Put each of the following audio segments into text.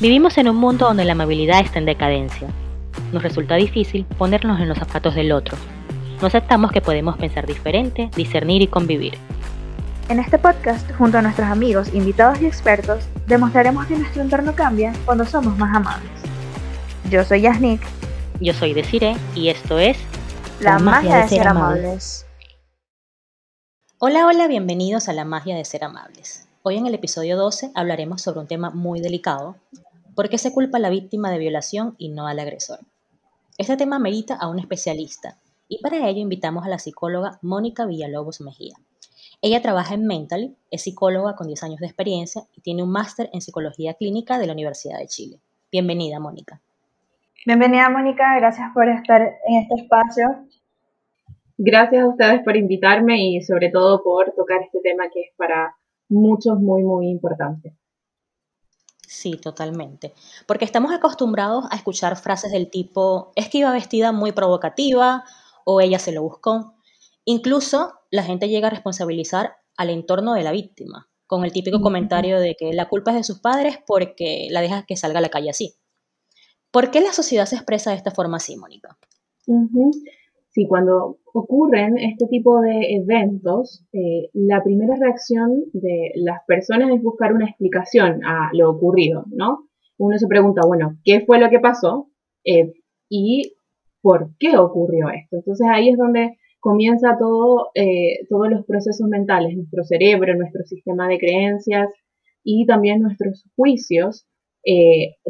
Vivimos en un mundo donde la amabilidad está en decadencia. Nos resulta difícil ponernos en los zapatos del otro. No aceptamos que podemos pensar diferente, discernir y convivir. En este podcast, junto a nuestros amigos, invitados y expertos, demostraremos que nuestro entorno cambia cuando somos más amables. Yo soy Yasnik. Yo soy Desiree y esto es La, magia, de, ser, amables. Hola, hola, bienvenidos a La magia de ser amables. Hoy en el episodio 12 hablaremos sobre un tema muy delicado ¿Por qué se culpa a la víctima de violación y no al agresor? Este tema merita a un especialista y para ello invitamos a la psicóloga Mónica Villalobos Mejía. Ella trabaja en Mental, es psicóloga con 10 años de experiencia y tiene un máster en psicología clínica de la Universidad de Chile. Bienvenida, Mónica. Bienvenida, Mónica. Gracias por estar en este espacio. Gracias a ustedes por invitarme y sobre todo por tocar este tema que es para muchos muy, muy importante. Sí, totalmente. Porque estamos acostumbrados a escuchar frases del tipo, es que iba vestida muy provocativa o ella se lo buscó. Incluso la gente llega a responsabilizar al entorno de la víctima, con el típico comentario de que la culpa es de sus padres porque la deja que salga a la calle así. ¿Por qué la sociedad se expresa de esta forma así, Mónica? Sí, cuando ocurren este tipo de eventos, eh, la primera reacción de las personas es buscar una explicación a lo ocurrido, ¿no? Uno se pregunta, bueno, ¿qué fue lo que pasó? Eh, y por qué ocurrió esto. Entonces ahí es donde comienza todo, eh, todos los procesos mentales, nuestro cerebro, nuestro sistema de creencias y también nuestros juicios,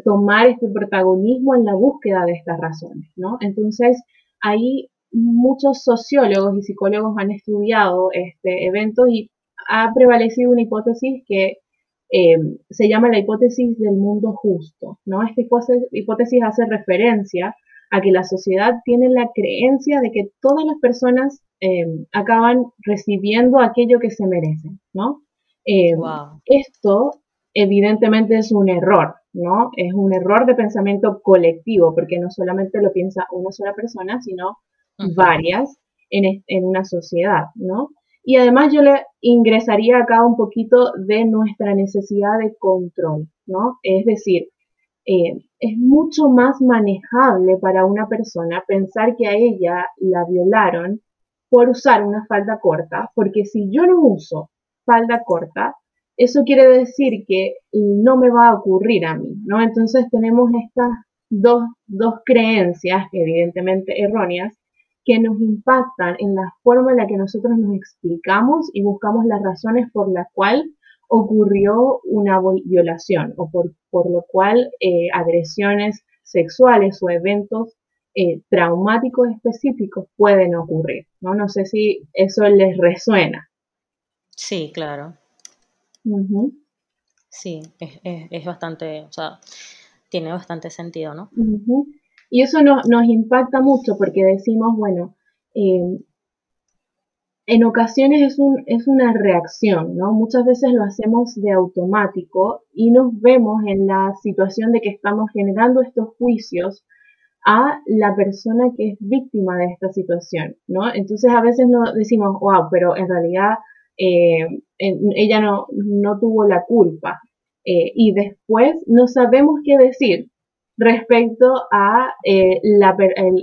tomar este protagonismo en la búsqueda de estas razones, ¿no? Entonces ahí muchos sociólogos y psicólogos han estudiado este evento y ha prevalecido una hipótesis que eh, se llama la hipótesis del mundo justo. ¿no? Esta hipótesis hace referencia a que la sociedad tiene la creencia de que todas las personas eh, acaban recibiendo aquello que se merecen. ¿no? Eh, esto evidentemente es un error, ¿no? Es un error de pensamiento colectivo, porque no solamente lo piensa una sola persona, sino varias en, en, una sociedad, ¿no? Y además yo le ingresaría acá un poquito de nuestra necesidad de control, ¿no? Es decir, eh, es mucho más manejable para una persona pensar que a ella la violaron por usar una falda corta, porque si yo no uso falda corta, eso quiere decir que no me va a ocurrir a mí, ¿no? Entonces tenemos estas dos, dos creencias, evidentemente erróneas, que nos impactan en la forma en la que nosotros nos explicamos y buscamos las razones por las cuales ocurrió una violación o por, por lo cual eh, agresiones sexuales o eventos eh, traumáticos específicos pueden ocurrir. ¿no? no sé si eso les resuena. Sí, claro. Sí, es, es, bastante, o sea, tiene bastante sentido, ¿no? Y eso nos impacta mucho porque decimos, bueno, eh, en ocasiones es, un, es una reacción, ¿no? Muchas veces lo hacemos de automático y nos vemos en la situación de que estamos generando estos juicios a la persona que es víctima de esta situación, ¿no? Entonces a veces no decimos, wow, pero en realidad eh, ella no, no, tuvo la culpa. Eh, y después no sabemos qué decir, respecto a eh, la,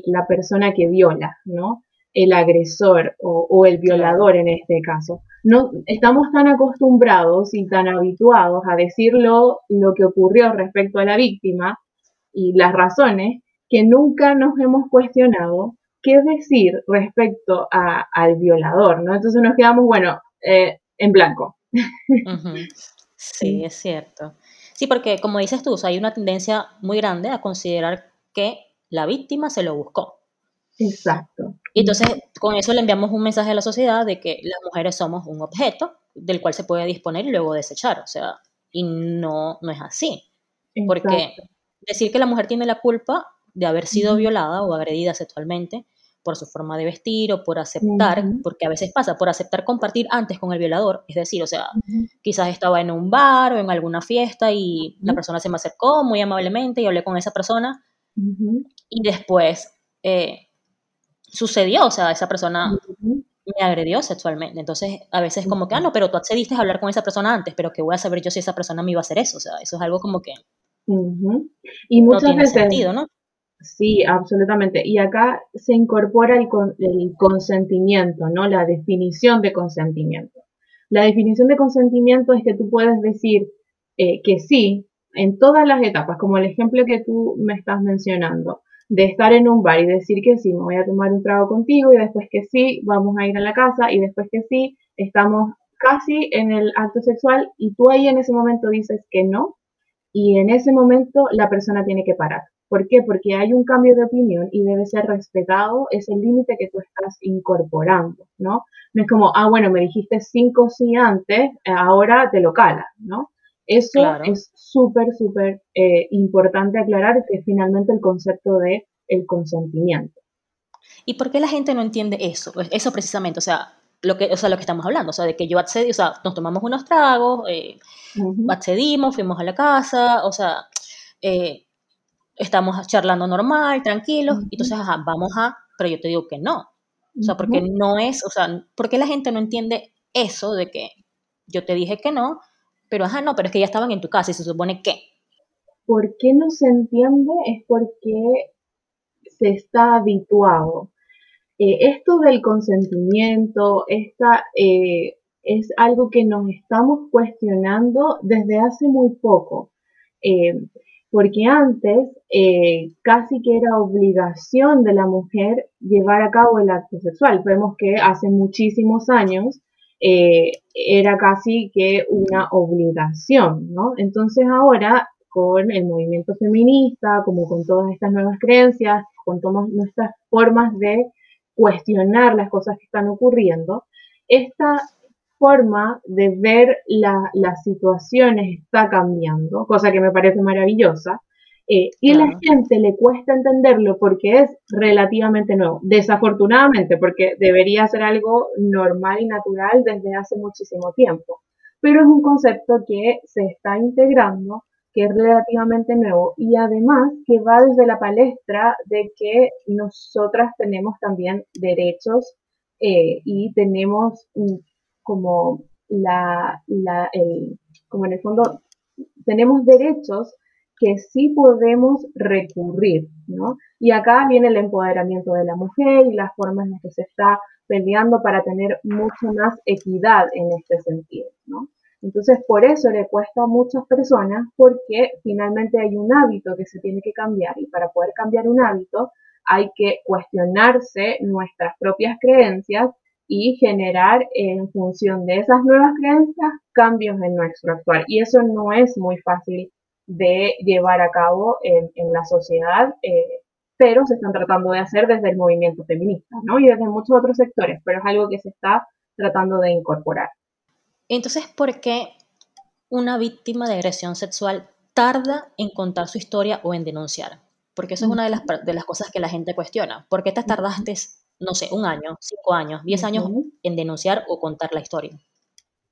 la, persona que viola, ¿no? El agresor o, el violador en este caso. No, estamos tan acostumbrados y tan habituados a decirlo lo que ocurrió respecto a la víctima y las razones que nunca nos hemos cuestionado qué decir respecto a, al violador, ¿no? Entonces nos quedamos, bueno, eh, en blanco. Sí, es cierto. Sí, porque como dices tú, hay una tendencia muy grande a considerar que la víctima se lo buscó. Exacto. Y entonces con eso le enviamos un mensaje a la sociedad de que las mujeres somos un objeto del cual se puede disponer y luego desechar. O sea, y no, no es así. Porque decir que la mujer tiene la culpa de haber sido violada o agredida sexualmente por su forma de vestir o por aceptar, porque a veces pasa, por aceptar compartir antes con el violador, es decir, o sea, quizás estaba en un bar o en alguna fiesta y la persona se me acercó muy amablemente y hablé con esa persona y después eh, sucedió, o sea, esa persona me agredió sexualmente, entonces a veces como que, ah, no, pero tú accediste a hablar con esa persona antes, pero que voy a saber yo si esa persona me iba a hacer eso, o sea, eso es algo como que Y muchas veces, sentido, ¿no? Sí, absolutamente. Y acá se incorpora el, el, consentimiento, ¿no? La definición de consentimiento. La definición de consentimiento es que tú puedes decir eh, que sí en todas las etapas, como el ejemplo que tú me estás mencionando, de estar en un bar y decir que sí, me voy a tomar un trago contigo y después que sí, vamos a ir a la casa y después que sí, estamos casi en el acto sexual y tú ahí en ese momento dices que no y en ese momento la persona tiene que parar. ¿Por qué? Porque hay un cambio de opinión y debe ser respetado ese límite que tú estás incorporando, ¿no? No es como, ah, bueno, me dijiste cinco sí antes, ahora te lo cala, ¿no? Eso es súper, súper eh, importante aclarar que finalmente el concepto de el consentimiento. ¿Y por qué la gente no entiende eso? Pues eso precisamente, o sea, lo que, o sea, lo que estamos hablando, o sea, de que yo accedí, o sea, nos tomamos unos tragos, eh, accedimos, fuimos a la casa, o sea, eh, estamos charlando normal, tranquilos, y entonces, ajá, vamos a, pero yo te digo que no. O sea, porque no es, o sea, ¿por qué la gente no entiende eso de que yo te dije que no, pero ajá, no, pero es que ya estaban en tu casa y se supone que. ¿Por qué no se entiende? Es porque se está habituado. Eh, esto del consentimiento, esta, eh, es algo que nos estamos cuestionando desde hace muy poco. Eh, porque antes casi que era obligación de la mujer llevar a cabo el acto sexual. Vemos que hace muchísimos años era casi que una obligación, ¿no? Entonces ahora con el movimiento feminista, como con todas estas nuevas creencias, con todas nuestras formas de cuestionar las cosas que están ocurriendo, esta forma de ver las situaciones está cambiando, cosa que me parece maravillosa, eh, y a la gente le cuesta entenderlo porque es relativamente nuevo, desafortunadamente, porque debería ser algo normal y natural desde hace muchísimo tiempo, pero es un concepto que se está integrando que es relativamente nuevo y además que va desde la palestra de que nosotras tenemos también derechos eh, y tenemos como la, la el, como en el fondo tenemos derechos que sí podemos recurrir, ¿no? Y acá viene el empoderamiento de la mujer y las formas en las que se está peleando para tener mucho más equidad en este sentido, ¿no? Entonces, por eso le cuesta a muchas personas porque finalmente hay un hábito que se tiene que cambiar y para poder cambiar un hábito hay que cuestionarse nuestras propias creencias y generar en función de esas nuevas creencias cambios en nuestro actual. Y eso no es muy fácil de llevar a cabo en, la sociedad, eh, pero se están tratando de hacer desde el movimiento feminista, ¿no? Y desde muchos otros sectores, pero es algo que se está tratando de incorporar. Entonces, ¿por qué una víctima de agresión sexual tarda en contar su historia o en denunciar? Porque eso es una de las, de las cosas que la gente cuestiona. ¿Por qué te tardaste, no sé, un año, cinco años, diez años en denunciar o contar la historia?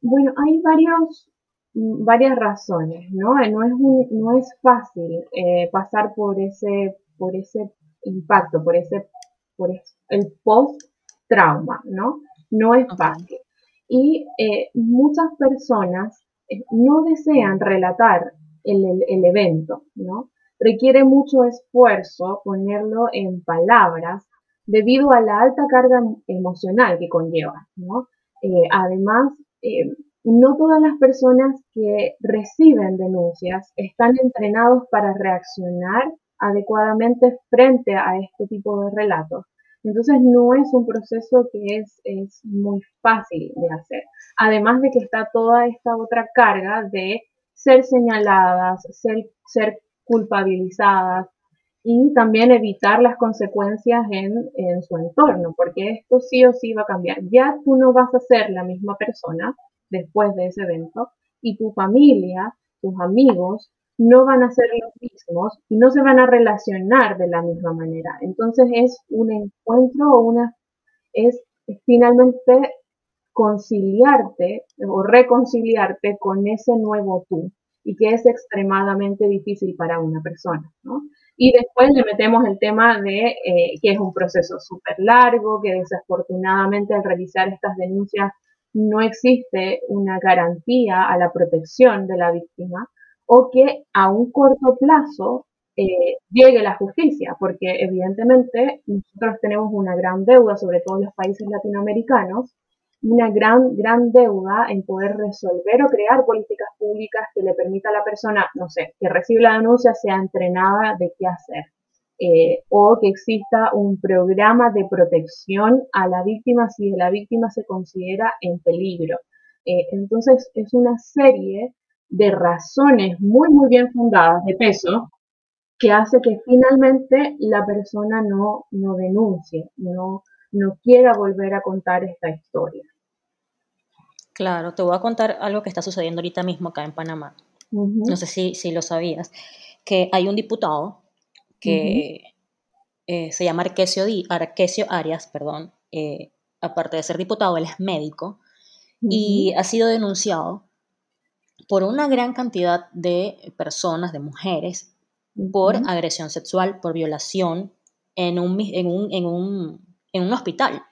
Bueno, hay varios, varias razones, ¿no? No es, no es fácil eh, pasar por ese, por ese impacto, por ese, por el post-trauma, ¿no? No es fácil y eh, muchas personas eh, no desean relatar el, evento, ¿no? Requiere mucho esfuerzo ponerlo en palabras debido a la alta carga emocional que conlleva, ¿no? Eh, además, no todas las personas que reciben denuncias están entrenados para reaccionar adecuadamente frente a este tipo de relatos. Entonces no es un proceso que es, es muy fácil de hacer. Además de que está toda esta otra carga de ser señaladas, ser, ser culpabilizadas y también evitar las consecuencias en, en, su entorno, porque esto sí o sí va a cambiar. Ya tú no vas a ser la misma persona después de ese evento y tu familia, tus amigos, no van a ser los mismos y no se van a relacionar de la misma manera. Entonces es un encuentro o una, es finalmente conciliarte o reconciliarte con ese nuevo tú y que es extremadamente difícil para una persona, ¿no? Y después le metemos el tema de eh, que es un proceso súper largo, que desafortunadamente al realizar estas denuncias no existe una garantía a la protección de la víctima, o que a un corto plazo eh, llegue la justicia, porque evidentemente nosotros tenemos una gran deuda, sobre todo en los países latinoamericanos, una gran, gran deuda en poder resolver o crear políticas públicas que le permita a la persona, no sé, que recibe la denuncia sea entrenada de qué hacer. Eh, o que exista un programa de protección a la víctima si la víctima se considera en peligro. Eh, entonces es una serie de razones muy, muy bien fundadas de peso que hace que finalmente la persona no, no denuncie, no, no quiera volver a contar esta historia. Claro, te voy a contar algo que está sucediendo ahorita mismo acá en Panamá. No sé si, si, lo sabías, que hay un diputado que eh, se llama Arquesio, Arquesio Arias, perdón, eh, aparte de ser diputado, él es médico y ha sido denunciado por una gran cantidad de personas, de mujeres, por agresión sexual, por violación en un, en un, en un, en un hospital.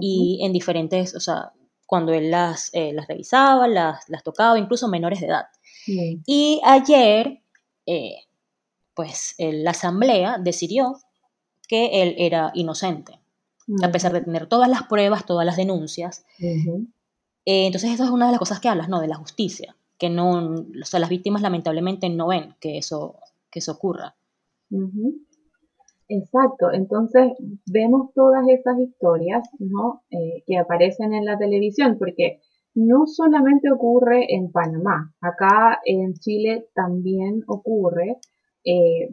Y en diferentes, o sea, cuando él las, eh, las revisaba, las, las, tocaba, incluso menores de edad. Y ayer, eh, pues la asamblea decidió que él era inocente, a pesar de tener todas las pruebas, todas las denuncias. Eh, entonces, eso es una de las cosas que hablas, ¿no? De la justicia, que no, o sea, las víctimas lamentablemente no ven que eso que eso ocurra. Exacto, entonces vemos todas esas historias ¿no? Eh, que aparecen en la televisión, porque no solamente ocurre en Panamá, acá en Chile también ocurre, eh,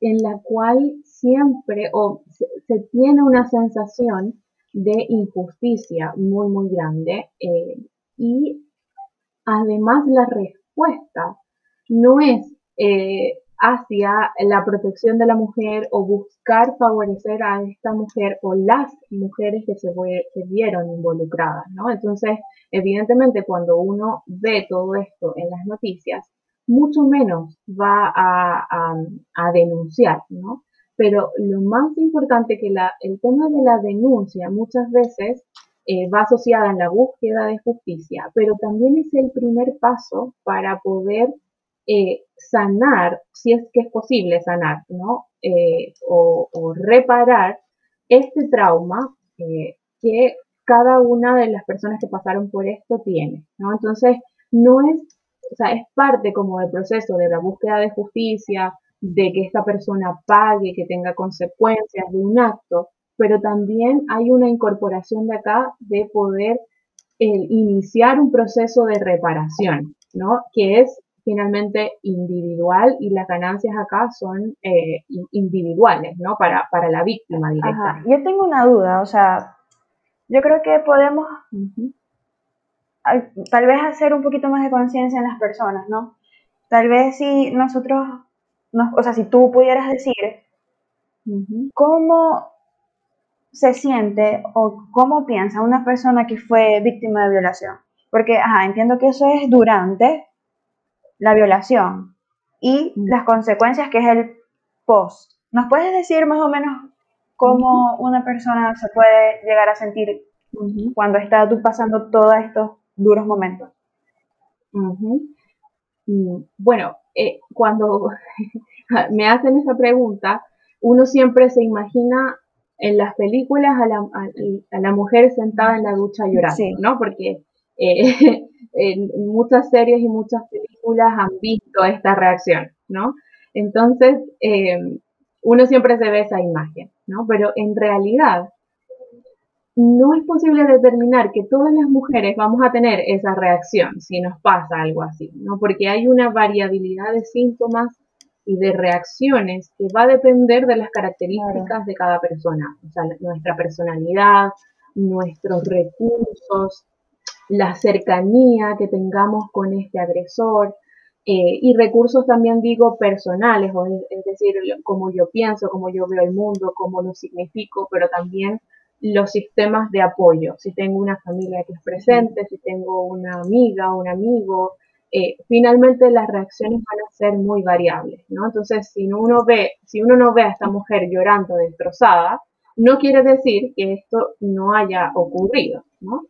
en la cual siempre o se, tiene una sensación de injusticia muy, muy grande eh, y además la respuesta no es hacia la protección de la mujer o buscar favorecer a esta mujer o las mujeres que se, vieron involucradas, ¿no? Entonces, evidentemente, cuando uno ve todo esto en las noticias, mucho menos va a, denunciar, ¿no? Pero lo más importante que la, el tema de la denuncia muchas veces eh, va asociada en la búsqueda de justicia, pero también es el primer paso para poder eh, sanar, si es que es posible sanar, ¿no? Eh, o, reparar este trauma eh, que cada una de las personas que pasaron por esto tiene, ¿no? Entonces, no es, o sea, es parte como del proceso de la búsqueda de justicia, de que esta persona pague, que tenga consecuencias de un acto, pero también hay una incorporación de acá de poder iniciar un proceso de reparación, ¿no? Que es finalmente individual y las ganancias acá son eh, individuales, ¿no? Para, para la víctima directa. Yo tengo una duda, o sea, yo creo que podemos tal vez hacer un poquito más de conciencia en las personas, ¿no? Tal vez si nosotros, o sea, si tú pudieras decir cómo se siente o cómo piensa una persona que fue víctima de violación. Porque, ajá, entiendo que eso es durante, la violación y las consecuencias que es el post. ¿Nos puedes decir más o menos cómo una persona se puede llegar a sentir cuando está tú pasando todos estos duros momentos? Mm, bueno, eh, cuando me hacen esa pregunta, uno siempre se imagina en las películas a la, a, la mujer sentada en la ducha llorando, ¿no? Porque eh, en muchas series y muchas películas han visto esta reacción, ¿no? Entonces, eh, uno siempre se ve esa imagen, ¿no? Pero en realidad, no es posible determinar que todas las mujeres vamos a tener esa reacción si nos pasa algo así, ¿no? Porque hay una variabilidad de síntomas y de reacciones que va a depender de las características de cada persona, o sea, nuestra personalidad, nuestros recursos, la cercanía que tengamos con este agresor eh, y recursos también digo personales, es decir, cómo yo pienso, cómo yo veo el mundo, cómo lo significo, pero también los sistemas de apoyo, si tengo una familia que es presente, si tengo una amiga, un amigo, eh, finalmente las reacciones van a ser muy variables, ¿no? Entonces, si uno ve, si uno no ve a esta mujer llorando destrozada, no quiere decir que esto no haya ocurrido, ¿no?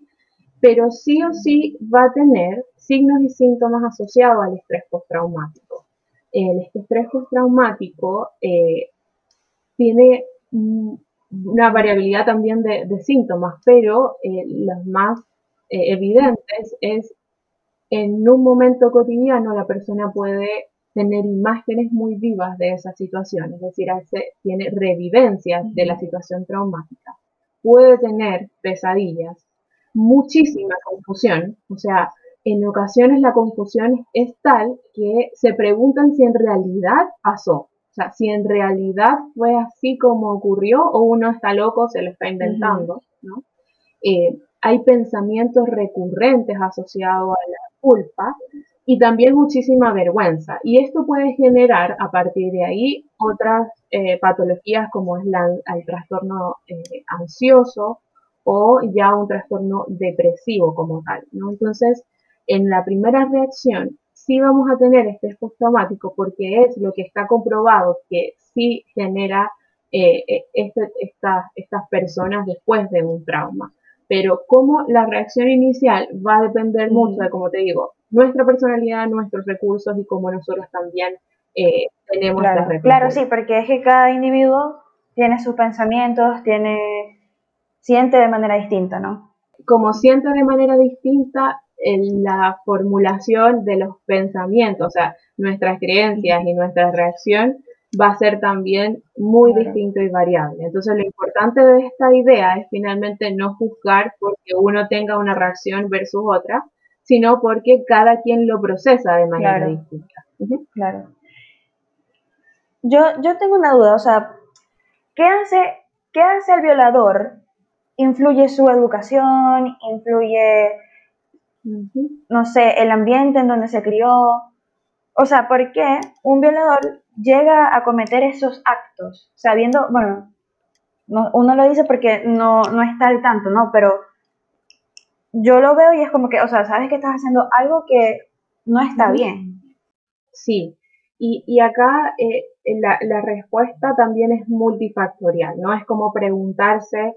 Pero sí o sí va a tener signos y síntomas asociados al estrés postraumático. el estrés postraumático eh, tiene una variabilidad también de, síntomas, pero eh, los más eh, evidentes es en un momento cotidiano la persona puede tener imágenes muy vivas de esa situación, es decir, tiene revivencias de la situación traumática, puede tener pesadillas, muchísima confusión, o sea, en ocasiones la confusión es tal que se preguntan si en realidad pasó. O sea, si en realidad fue así como ocurrió o uno está loco, se lo está inventando, ¿no? Eh, hay pensamientos recurrentes asociados a la culpa y también muchísima vergüenza. Y esto puede generar a partir de ahí otras eh, patologías como es el trastorno eh, ansioso o ya un trastorno depresivo como tal. ¿no? Entonces, en la primera reacción sí vamos a tener estrés postraumático porque es lo que está comprobado que sí genera eh, eh, este, estas personas después de un trauma. Pero como la reacción inicial va a depender mucho de, como te digo, nuestra personalidad, nuestros recursos y cómo nosotros también eh, tenemos claro, la Claro, sí, porque es que cada individuo tiene sus pensamientos, tiene siente de manera distinta, ¿no? Como siente de manera distinta, en la formulación de los pensamientos, o sea, nuestras creencias y nuestra reacción va a ser también muy distinto y variable. Entonces, lo importante de esta idea es finalmente no juzgar porque uno tenga una reacción versus otra, sino porque cada quien lo procesa de manera distinta. Claro. Yo, yo tengo una duda, o sea, ¿qué hace, ¿qué hace el violador? ¿Influye su educación? ¿Influye no sé, el ambiente en donde se crió. O sea, ¿por qué un violador llega a cometer esos actos sabiendo, bueno, uno lo dice porque no, no está al tanto, ¿no? Pero yo lo veo y es como que, o sea, sabes que estás haciendo algo que no está bien. Sí, y, y acá eh, la, la, respuesta también es multifactorial, ¿no? Es como preguntarse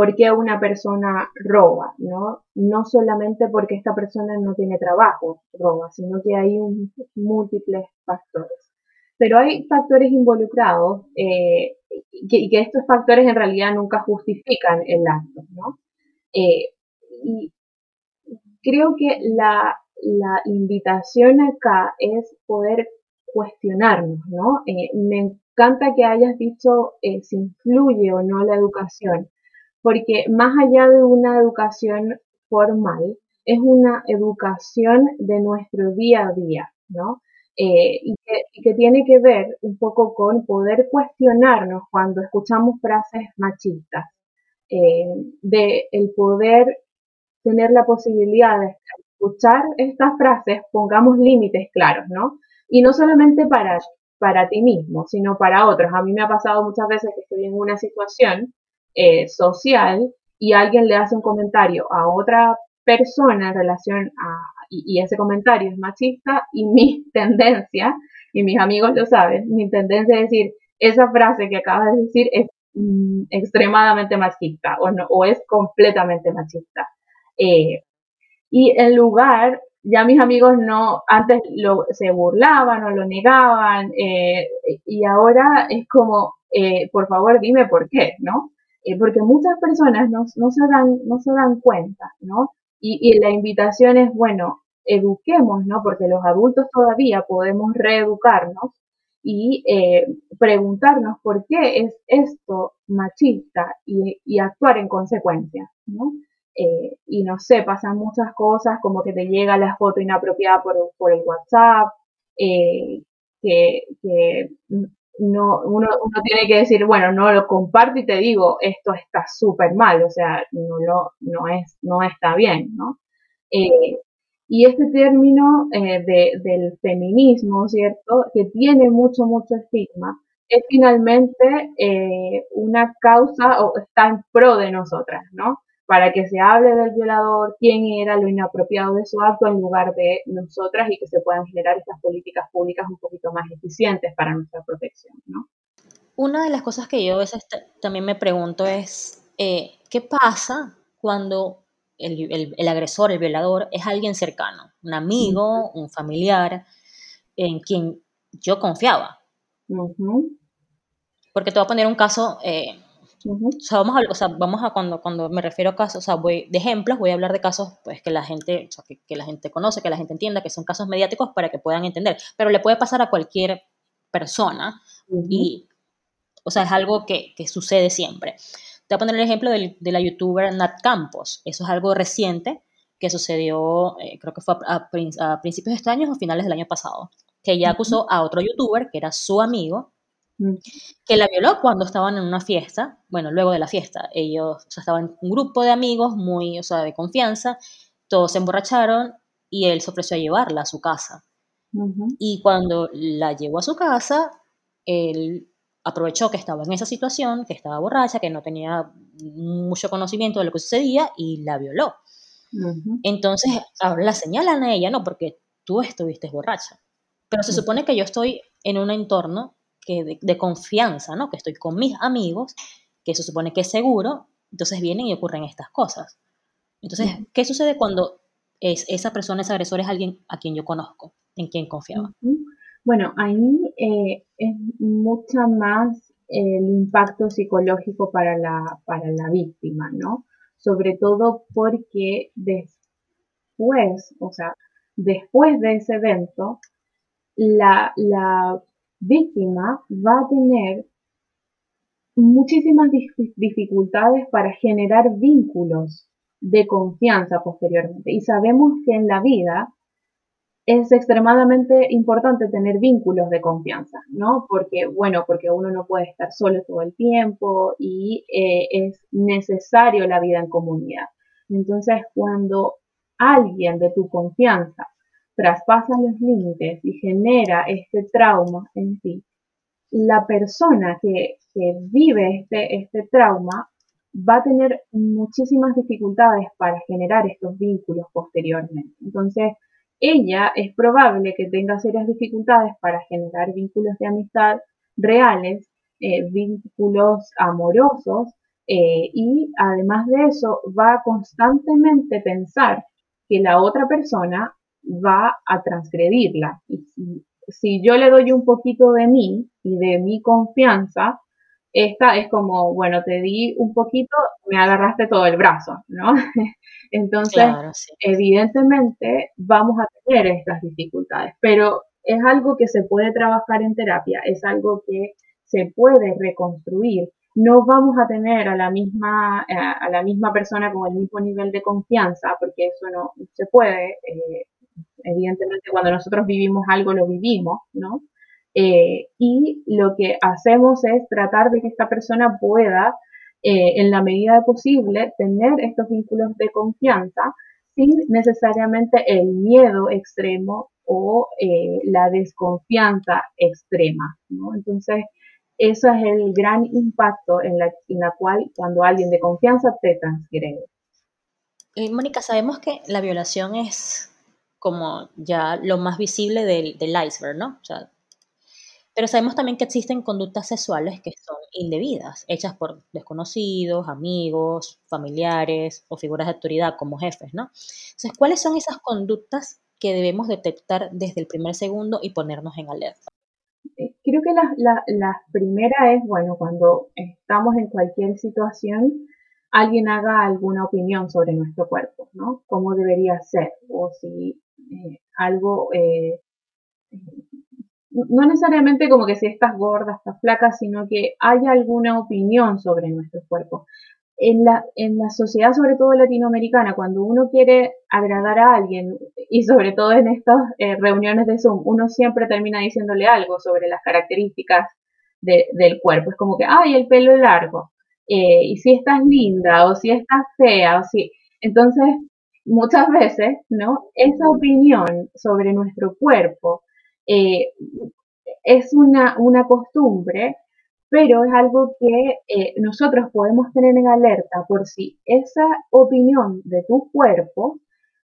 por qué una persona roba, ¿no? No solamente porque esta persona no tiene trabajo, roba, sino que hay múltiples factores. Pero hay factores involucrados eh, y que estos factores en realidad nunca justifican el acto, ¿no? Eh, y creo que la, invitación acá es poder cuestionarnos, ¿no? Eh, me encanta que hayas dicho si influye o no la educación porque más allá de una educación formal, es una educación de nuestro día a día, ¿no? Eh, y, que, tiene que ver un poco con poder cuestionarnos cuando escuchamos frases machistas, eh, de el poder tener la posibilidad de escuchar estas frases, pongamos límites claros, ¿no? Y no solamente para, para ti mismo, sino para otros. A mí me ha pasado muchas veces que estoy en una situación eh, social y alguien le hace un comentario a otra persona en relación a, y, ese comentario es machista y mi tendencia, y mis amigos lo saben, mi tendencia es decir, esa frase que acabas de decir es mm, extremadamente machista o, no, o es completamente machista. Eh, y en lugar, ya mis amigos no, antes lo, se burlaban o lo negaban, eh, y ahora es como, por favor dime por qué, ¿no? Eh, porque muchas personas no, se dan, no se dan cuenta, ¿no? Y, la invitación es, bueno, eduquemos, ¿no? Porque los adultos todavía podemos reeducarnos y eh, preguntarnos por qué es esto machista y, actuar en consecuencia, ¿no? Eh, y no sé, pasan muchas cosas como que te llega la foto inapropiada por, por el WhatsApp, que, que no, uno, uno, tiene que decir, bueno, no lo comparto y te digo, esto está súper mal, o sea, no, lo, no, es, no está bien, ¿no? Eh, y este término eh, de, del feminismo, ¿cierto?, que tiene mucho, mucho estigma, es finalmente eh, una causa o está en pro de nosotras, ¿no? Para que se hable del violador, quién era lo inapropiado de su acto en lugar de nosotras y que se puedan generar estas políticas públicas un poquito más eficientes para nuestra protección. ¿no? Una de las cosas que yo a veces también me pregunto es, eh, ¿qué pasa cuando el, el, agresor, el violador, es alguien cercano, un amigo, un familiar, en quien yo confiaba. Porque te voy a poner un caso, eh, o sea, vamos a, o sea, vamos a cuando, cuando me refiero a casos, o sea, voy, de ejemplos, voy a hablar de casos pues, que, la gente, o sea, que, la gente conoce, que la gente entienda, que son casos mediáticos para que puedan entender. Pero le puede pasar a cualquier persona y, o sea, es algo que, que, sucede siempre. Te voy a poner el ejemplo del, de la youtuber Nat Campos. Eso es algo reciente que sucedió, eh, creo que fue a, a, principios de este año o finales del año pasado, que ella acusó a otro youtuber, que era su amigo. Que la violó cuando estaban en una fiesta, bueno, luego de la fiesta, ellos o sea, estaban un grupo de amigos muy, o sea, de confianza, todos se emborracharon y él se ofreció a llevarla a su casa. Y cuando la llevó a su casa, él aprovechó que estaba en esa situación, que estaba borracha, que no tenía mucho conocimiento de lo que sucedía y la violó. Entonces, ahora la señalan a ella, no, porque tú estuviste borracha. Pero se supone que yo estoy en un entorno que de, confianza, ¿no? Que estoy con mis amigos, que se supone que es seguro, entonces vienen y ocurren estas cosas. Entonces, ¿qué sucede cuando es, esa persona, ese agresor es alguien a quien yo conozco, en quien confiaba? Bueno, ahí eh, es mucho más el impacto psicológico para la, para la víctima, ¿no? Sobre todo porque después, o sea, después de ese evento, la, la víctima va a tener muchísimas dificultades para generar vínculos de confianza posteriormente. Y sabemos que en la vida es extremadamente importante tener vínculos de confianza, ¿no? Porque, bueno, porque uno no puede estar solo todo el tiempo y eh, es necesario la vida en comunidad. Entonces, cuando alguien de tu confianza traspasa los límites y genera este trauma en ti, la persona que, vive este, este trauma va a tener muchísimas dificultades para generar estos vínculos posteriormente. Entonces, ella es probable que tenga serias dificultades para generar vínculos de amistad reales, eh, vínculos amorosos, eh, y además de eso va a constantemente pensar que la otra persona va a transgredirla. Y si, yo le doy un poquito de mí y de mi confianza, esta es como, bueno, te di un poquito, me agarraste todo el brazo, ¿no? Entonces, evidentemente vamos a tener estas dificultades, pero es algo que se puede trabajar en terapia, es algo que se puede reconstruir. No vamos a tener a la misma, eh, a la misma persona con el mismo nivel de confianza, porque eso no se puede eh, evidentemente cuando nosotros vivimos algo lo vivimos, ¿no? Eh, y lo que hacemos es tratar de que esta persona pueda, eh, en la medida posible, tener estos vínculos de confianza sin necesariamente el miedo extremo o eh, la desconfianza extrema, ¿no? Entonces, eso es el gran impacto en la, en la cual cuando alguien de confianza te transgrede. Mónica, sabemos que la violación es como ya lo más visible del, iceberg, ¿no? pero sabemos también que existen conductas sexuales que son indebidas, hechas por desconocidos, amigos, familiares o figuras de autoridad como jefes, ¿no? Entonces, ¿cuáles son esas conductas que debemos detectar desde el primer segundo y ponernos en alerta? Creo que la, la primera es, bueno, cuando estamos en cualquier situación, alguien haga alguna opinión sobre nuestro cuerpo, ¿no? Cómo debería ser, o si eh, algo, eh, no necesariamente como que si estás gorda, estás flaca, sino que haya alguna opinión sobre nuestro cuerpo. En la, en la sociedad, sobre todo latinoamericana, cuando uno quiere agradar a alguien, y sobre todo en estas eh, reuniones de Zoom, uno siempre termina diciéndole algo sobre las características del cuerpo. Es como que, ay, el pelo largo, y si estás linda, o si estás fea, o si... Entonces, muchas veces, ¿no? Esa opinión sobre nuestro cuerpo eh, es una, una, costumbre, pero es algo que eh, nosotros podemos tener en alerta por si esa opinión de tu cuerpo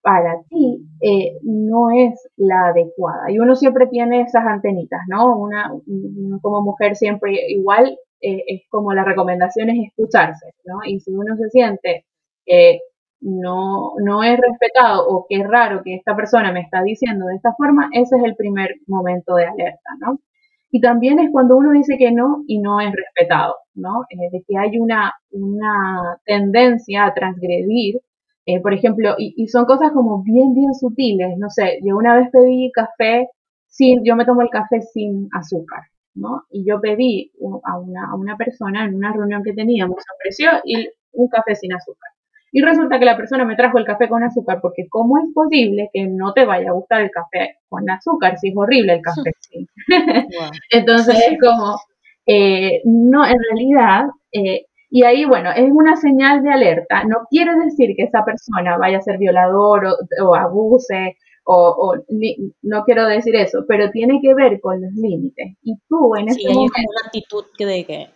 para ti eh, no es la adecuada. Y uno siempre tiene esas antenitas, ¿no? Una, como mujer siempre igual es como la recomendación es escucharse, ¿no? Y si uno se siente no, no es respetado o es raro que esta persona me está diciendo de esta forma, ese es el primer momento de alerta, ¿no? Y también es cuando uno dice que no y no es respetado, ¿no? Eh, de que hay una, una tendencia a transgredir, eh, por ejemplo, y, y, son cosas como bien, bien sutiles, no sé, yo una vez pedí café sin, yo me tomo el café sin azúcar, ¿no? Y yo pedí a una, a una persona en una reunión que teníamos, ofreció un café sin azúcar. Y resulta que la persona me trajo el café con azúcar porque ¿cómo es posible que no te vaya a gustar el café con azúcar si es horrible el café? Sí. Entonces es como, eh, no, en realidad, eh, y ahí, bueno, es una señal de alerta. No quiere decir que esa persona vaya a ser violador o, abuse, o, no quiero decir eso, pero tiene que ver con los límites. Y tú en ese momento... una actitud que de que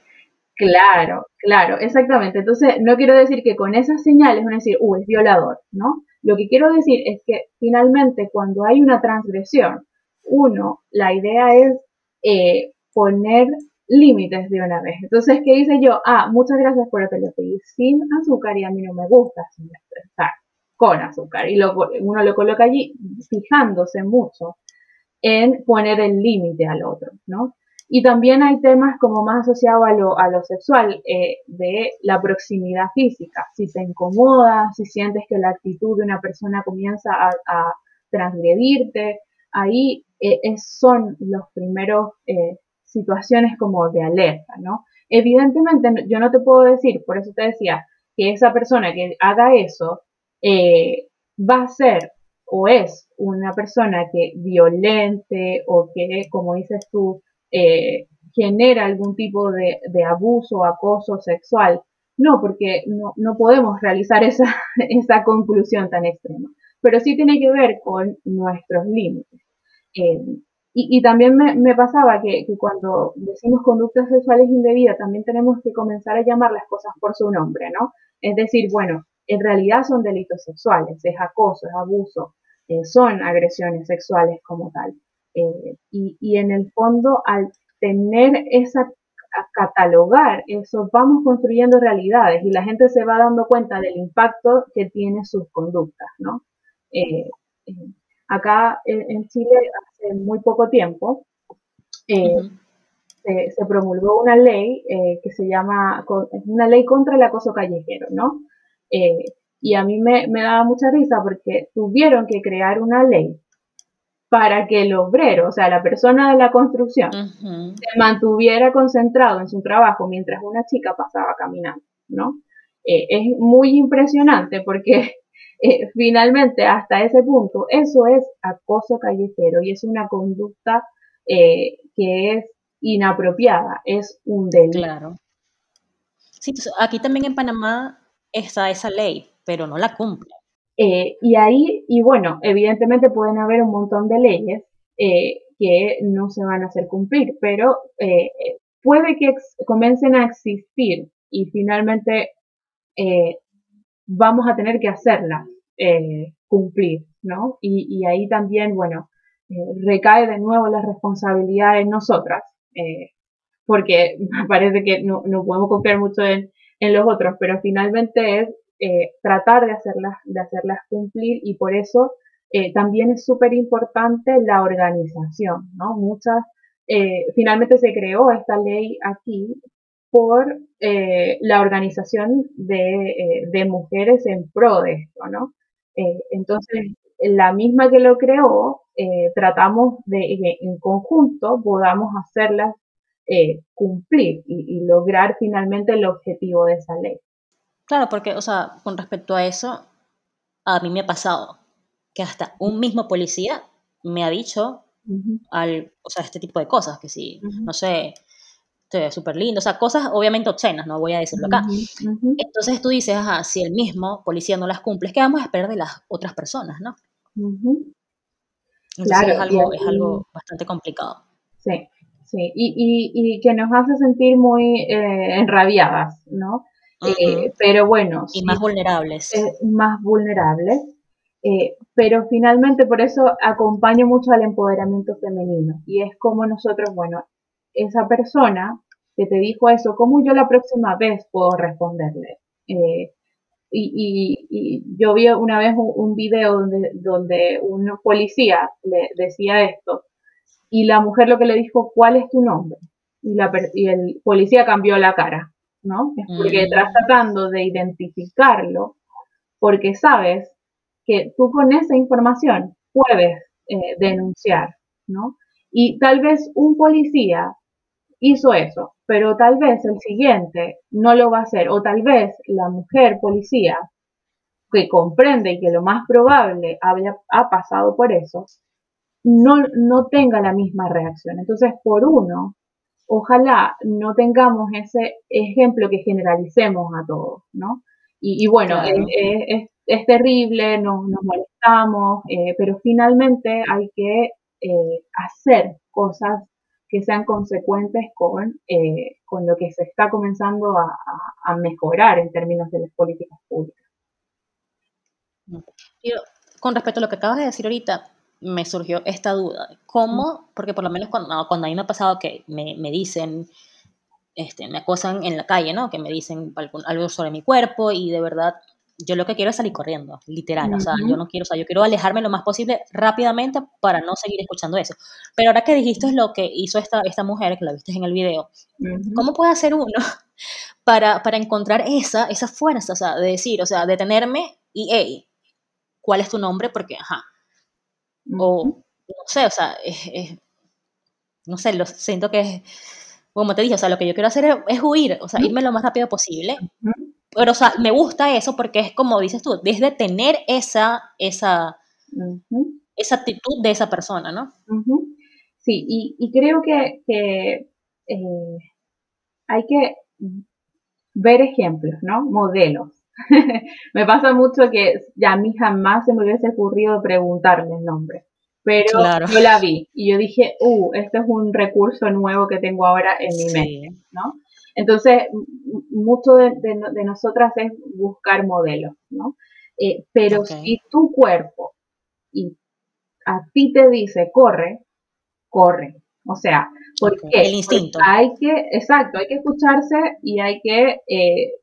Claro, claro, exactamente. Entonces, no quiero decir que con esas señales van a decir, uh, es violador, ¿no? Lo que quiero decir es que finalmente cuando hay una transgresión, uno, la idea es eh, poner límites de una vez. Entonces, ¿qué hice yo? Ah, muchas gracias por el te sin azúcar y a mí no me gusta sin azúcar, con azúcar. Y lo, uno lo coloca allí fijándose mucho en poner el límite al otro, ¿no? Y también hay temas como más asociados a lo, a lo sexual, eh, de la proximidad física. Si te incomoda, si sientes que la actitud de una persona comienza a, transgredirte, ahí eh, son los primeros eh, situaciones como de alerta, ¿no? Evidentemente yo no te puedo decir, por eso te decía, que esa persona que haga eso va a ser o es una persona que violente o que, como dices tú, eh, genera algún tipo de, abuso o acoso sexual. No, porque no, podemos realizar esa, conclusión tan extrema, pero sí tiene que ver con nuestros límites. Eh, y, también me, pasaba que, que, cuando decimos conductas sexuales indebidas, también tenemos que comenzar a llamar las cosas por su nombre, ¿no? Es decir, bueno, en realidad son delitos sexuales, es acoso, es abuso, eh, son agresiones sexuales como tal. Eh, y, en el fondo, al tener esa, catalogar eso, vamos construyendo realidades y la gente se va dando cuenta del impacto que tiene sus conductas, ¿no? Eh, eh, acá en, Chile, hace muy poco tiempo, se, promulgó una ley que se llama, una ley contra el acoso callejero, ¿no? y a mí me, me daba mucha risa porque tuvieron que crear una ley para que el obrero, o sea, la persona de la construcción, se mantuviera concentrado en su trabajo mientras una chica pasaba caminando, ¿no? Eh, es muy impresionante porque eh, finalmente hasta ese punto eso es acoso callejero y es una conducta eh, que es inapropiada, es un delito. Claro. Sí, aquí también en Panamá está esa ley, pero no la cumple. Eh, y ahí, y bueno, evidentemente pueden haber un montón de leyes eh, que no se van a hacer cumplir, pero eh, puede que comiencen a existir y finalmente vamos a tener que hacerlas cumplir, ¿no? Y, ahí también, bueno, recae de nuevo la responsabilidad en nosotras, porque parece que no, no podemos confiar mucho en, en los otros, pero finalmente es eh, tratar de hacerlas, de hacerlas cumplir y por eso eh, también es súper importante la organización, ¿no? Muchas, eh, finalmente se creó esta ley aquí por la organización de, de, mujeres en pro de esto, ¿no? entonces, la misma que lo creó, tratamos de que en conjunto podamos hacerlas cumplir y, y lograr finalmente el objetivo de esa ley. Claro, porque, o sea, con respecto a eso, a mí me ha pasado que hasta un mismo policía me ha dicho al, o sea, este tipo de cosas, que si, no sé, súper lindo, o sea, cosas obviamente obscenas, no voy a decirlo acá. Entonces tú dices, ajá, si el mismo policía no las cumple, ¿qué vamos a esperar de las otras personas, no? Entonces claro, es, algo, es algo bastante complicado. Sí, sí, y, y, y que nos hace sentir muy eh, enrabiadas, ¿no? Eh, pero bueno. Y más vulnerables. más vulnerables. Eh, pero finalmente por eso acompaño mucho al empoderamiento femenino. Y es como nosotros, bueno, esa persona que te dijo eso, ¿cómo yo la próxima vez puedo responderle? Eh, Y, yo vi una vez un, video donde, donde un policía le decía esto y la mujer lo que le dijo, ¿cuál es tu nombre? Y, la, y el policía cambió la cara, ¿no? Es porque mm. estás tratando de identificarlo porque sabes que tú con esa información puedes eh, denunciar, ¿no? Y tal vez un policía hizo eso, pero tal vez el siguiente no lo va a hacer, o tal vez la mujer policía que comprende y que lo más probable había, ha pasado por eso, no, no tenga la misma reacción. Entonces, por uno, ojalá no tengamos ese ejemplo que generalicemos a todos, ¿no? Y, bueno, es, es, terrible, nos, molestamos, eh, pero finalmente hay que eh, hacer cosas que sean consecuentes con, eh, con lo que se está comenzando a, mejorar en términos de las políticas públicas. con respecto a lo que acabas de decir ahorita, me surgió esta duda. ¿Cómo? Porque por lo menos cuando, cuando a mí me ha pasado que me, me dicen, este, me acosan en la calle, ¿no? Que me dicen algo sobre mi cuerpo y de verdad yo lo que quiero es salir corriendo, literal, o sea, yo no quiero, o sea, yo quiero alejarme lo más posible rápidamente para no seguir escuchando eso. Pero ahora que dijiste lo que hizo esta, esta mujer, que la viste en el video, ¿cómo puede hacer uno para, para encontrar esa, esa fuerza, o sea, de decir, o sea, detenerme y, hey, ¿cuál es tu nombre? Porque, ajá, o, no sé, o sea, no sé, lo, siento que es, como te dije, o sea, lo que yo quiero hacer es, huir, o sea, irme lo más rápido posible. Pero, o sea, me gusta eso porque es como dices tú, desde tener esa, esa, esa actitud de esa persona, ¿no? Sí, y, creo que, eh, hay que ver ejemplos, ¿no? Modelos. me pasa mucho que ya a mí jamás se me hubiese ocurrido preguntarle el nombre. Pero yo la vi y yo dije, uh, este es un recurso nuevo que tengo ahora en mi mente, ¿no? Entonces, mucho de, nosotras es buscar modelos, ¿no? Eh, pero si tu cuerpo y a ti te dice corre, corre. O sea, porque el instinto. hay que, exacto, hay que escucharse y hay que, eh,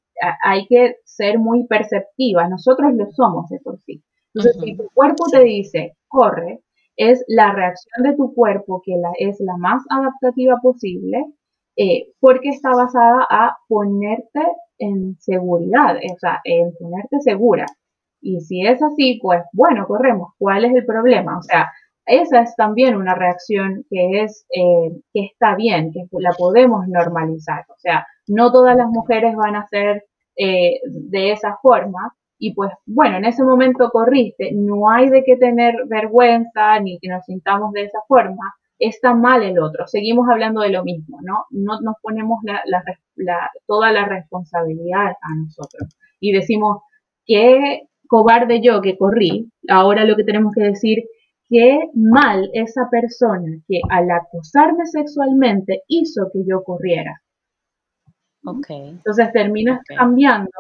hay que ser muy perceptivas. Nosotros lo somos de por sí. Entonces, si tu cuerpo te dice corre, es la reacción de tu cuerpo que la, es la más adaptativa posible eh, porque está basada a ponerte en seguridad, o sea, en ponerte segura. Y si es así, pues bueno, corremos. ¿Cuál es el problema? O sea, esa es también una reacción que es eh, que está bien, que la podemos normalizar. O sea, no todas las mujeres van a ser eh, de esa forma. Y pues bueno, en ese momento corriste, no hay de qué tener vergüenza ni que nos sintamos de esa forma, está mal el otro, seguimos hablando de lo mismo, ¿no? No nos ponemos toda la responsabilidad a nosotros y decimos, qué cobarde yo que corrí, ahora lo que tenemos que decir, qué mal esa persona que al acosarme sexualmente hizo que yo corriera. Okay. Entonces terminas cambiando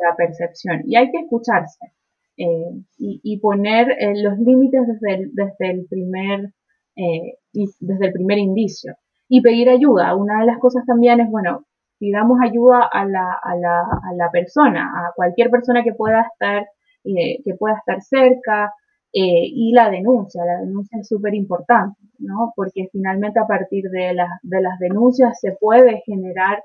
la, percepción y hay que escucharse eh, y, poner eh, los límites desde desde el primer eh, desde el primer indicio. Y pedir ayuda. Una de las cosas también es, bueno, pidamos ayuda a la, a la, a la persona, a cualquier persona que pueda estar, eh, que pueda estar cerca, eh, y la denuncia. La denuncia es súper importante, ¿no? Porque finalmente a partir de, de las denuncias se puede generar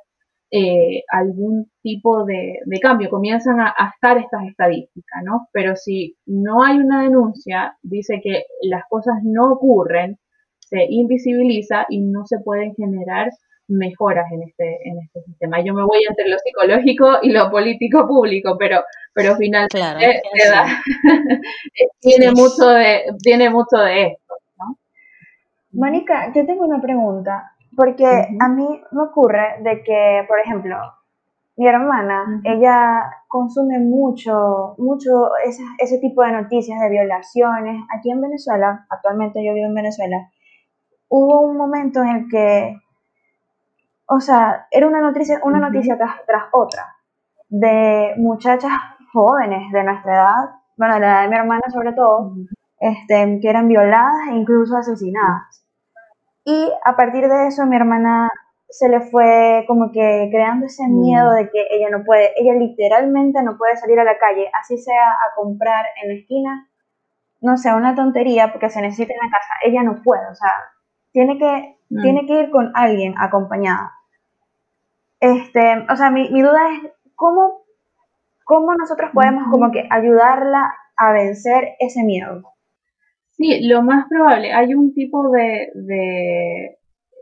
eh, algún tipo de, cambio, comienzan a, estar estas estadísticas, ¿no? Pero si no hay una denuncia, dice que las cosas no ocurren, se invisibiliza y no se pueden generar mejoras en este, en este sistema. Yo me voy entre lo psicológico y lo político público, pero, pero finalmente tiene, mucho de, tiene mucho de esto. ¿no? Mónica, yo tengo una pregunta. Porque a mí me ocurre de que, por ejemplo, mi hermana, ella consume mucho, mucho ese, ese, tipo de noticias de violaciones. Aquí en Venezuela, actualmente yo vivo en Venezuela, hubo un momento en el que, o sea, era una noticia, una noticia tras, tras, otra, de muchachas jóvenes de nuestra edad, bueno, la edad de mi hermana sobre todo, este, que eran violadas e incluso asesinadas. Y a partir de eso mi hermana se le fue como que creando ese mm. miedo de que ella no puede, ella literalmente no puede salir a la calle, así sea a comprar en la esquina, no sé, una tontería porque se necesita en la casa, ella no puede, o sea, tiene que, mm. tiene que ir con alguien acompañada. Este, o sea, mi, mi duda es cómo, cómo nosotros podemos como que ayudarla a vencer ese miedo. Sí, lo más probable, hay un tipo de, de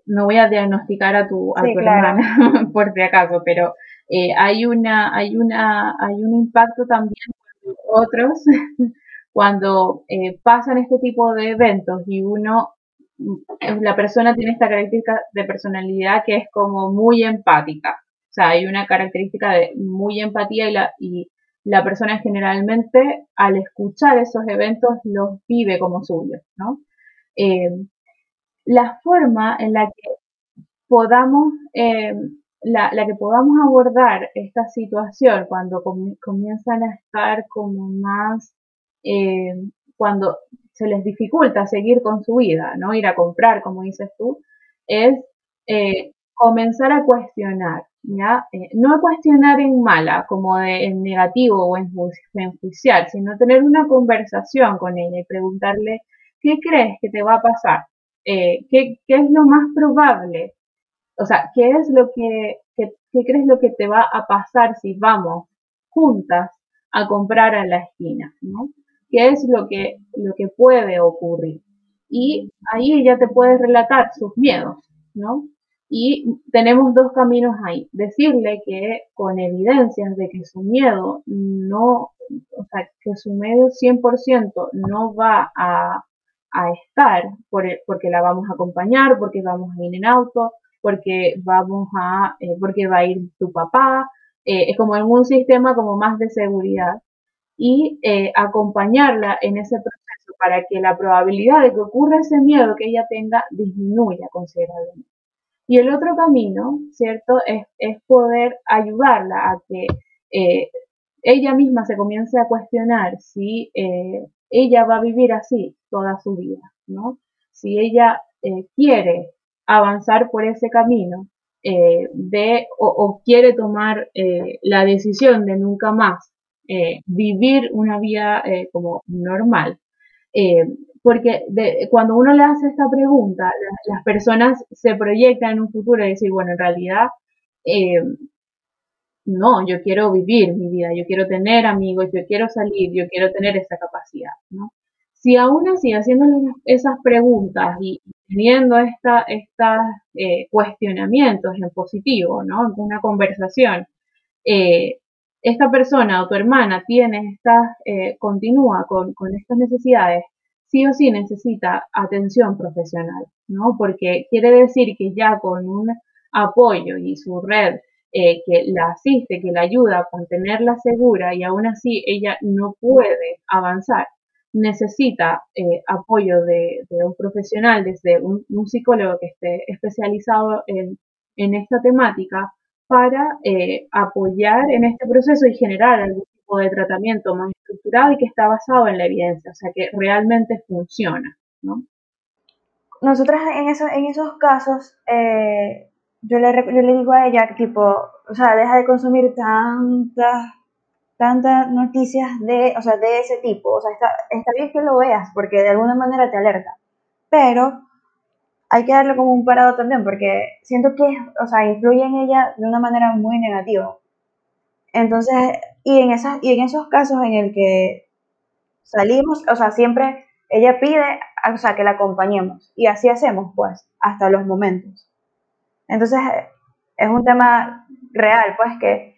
no voy a diagnosticar a tu, a tu hermana por si acaso, pero eh, hay una, hay una, hay un impacto también con otros cuando eh, pasan este tipo de eventos y uno, mm, la persona tiene esta característica de personalidad que es como muy empática. O sea, hay una característica de muy empatía y la, y la persona generalmente al escuchar esos eventos los vive como suyos, ¿no? Eh, la forma en la que podamos, eh, la, que podamos abordar esta situación cuando comienzan a estar como más, eh, cuando se les dificulta seguir con su vida, ¿no? Ir a comprar, como dices tú, es comenzar a cuestionar, ¿ya? no cuestionar en mala, como de, en negativo o en, enjuiciar, sino tener una conversación con ella y preguntarle, ¿qué crees que te va a pasar? Eh, ¿qué, es lo más probable? O sea, ¿qué es lo que, qué crees lo que te va a pasar si vamos juntas a comprar a la esquina? ¿no? ¿Qué es lo que, lo que puede ocurrir? Y ahí ella te puede relatar sus miedos, ¿no? Y tenemos dos caminos ahí. Decirle que con evidencias de que su miedo no, o sea, que su miedo 100% no va a, a estar porque la vamos a acompañar, porque vamos a ir en auto, porque vamos a, eh, porque va a ir tu papá, eh, es como en un sistema como más de seguridad y eh, acompañarla en ese proceso para que la probabilidad de que ocurra ese miedo que ella tenga disminuya considerablemente. Y el otro camino, ¿cierto? Es, poder ayudarla a que ella misma se comience a cuestionar si ella va a vivir así toda su vida, ¿no? Si ella eh, quiere avanzar por ese camino eh, de, o, quiere tomar eh, la decisión de nunca más vivir una vida como normal, porque cuando uno le hace esta pregunta, las, personas se proyectan en un futuro y decir, bueno, en realidad no, yo quiero vivir mi vida, yo quiero tener amigos, yo quiero salir, yo quiero tener esa capacidad, ¿no? Si aún así, haciéndole esas preguntas y teniendo estos eh, cuestionamientos en positivo, ¿no? Una conversación, eh, esta persona o tu hermana tiene estas, eh, continúa con, con estas necesidades, sí o sí necesita atención profesional, ¿no? Porque quiere decir que ya con un apoyo y su red eh, que la asiste, que la ayuda a mantenerla segura y aún así ella no puede avanzar, necesita eh, apoyo de, un profesional, desde un, psicólogo que esté especializado en, esta temática, para eh, apoyar en este proceso y generar algún tipo de tratamiento más estructurado y que está basado en la evidencia, o sea, que realmente funciona, ¿no? Nosotras en, eso, en esos casos yo le, yo le digo a ella, tipo, o sea, deja de consumir tantas tantas noticias de, o sea, de ese tipo. O sea, está, está bien que lo veas porque de alguna manera te alerta. Pero hay que darle como un parado también porque siento que, o sea, influye en ella de una manera muy negativa. Entonces, y en, esas, y en esos casos en el que salimos, o sea, siempre ella pide, o sea, que la acompañemos. Y así hacemos, pues, hasta los momentos. Entonces, es un tema real, pues, que